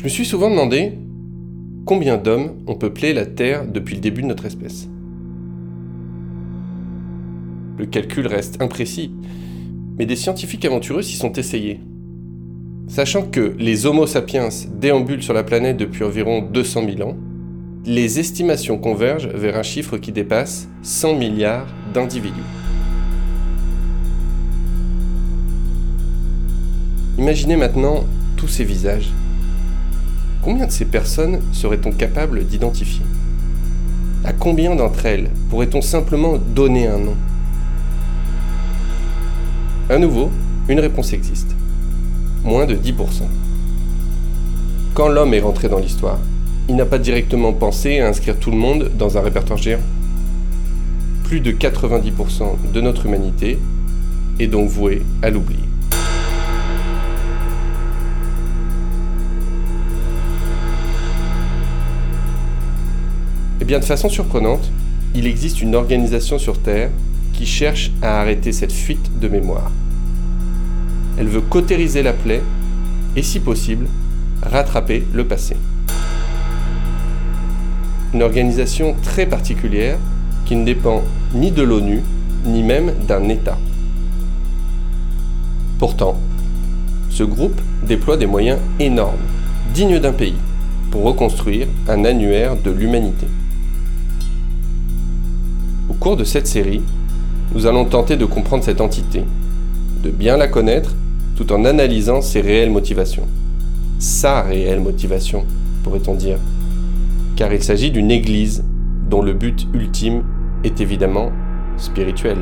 Je me suis souvent demandé combien d'hommes ont peuplé la Terre depuis le début de notre espèce. Le calcul reste imprécis, mais des scientifiques aventureux s'y sont essayés. Sachant que les Homo sapiens déambulent sur la planète depuis environ 200 000 ans, les estimations convergent vers un chiffre qui dépasse 100 milliards d'individus. Imaginez maintenant tous ces visages. Combien de ces personnes serait-on capable d'identifier? À combien d'entre elles pourrait-on simplement donner un nom? À nouveau, une réponse existe. Moins de 10%. Quand l'homme est rentré dans l'histoire, il n'a pas directement pensé à inscrire tout le monde dans un répertoire géant. Plus de 90% de notre humanité est donc vouée à l'oubli. De façon surprenante, il existe une organisation sur Terre qui cherche à arrêter cette fuite de mémoire. Elle veut cautériser la plaie et, si possible, rattraper le passé. Une organisation très particulière qui ne dépend ni de l'ONU, ni même d'un État. Pourtant, ce groupe déploie des moyens énormes, dignes d'un pays, pour reconstruire un annuaire de l'humanité. Au cours de cette série, nous allons tenter de comprendre cette entité, de bien la connaître tout en analysant ses réelles motivations. Sa réelle motivation, pourrait-on dire. Car il s'agit d'une église dont le but ultime est évidemment spirituel.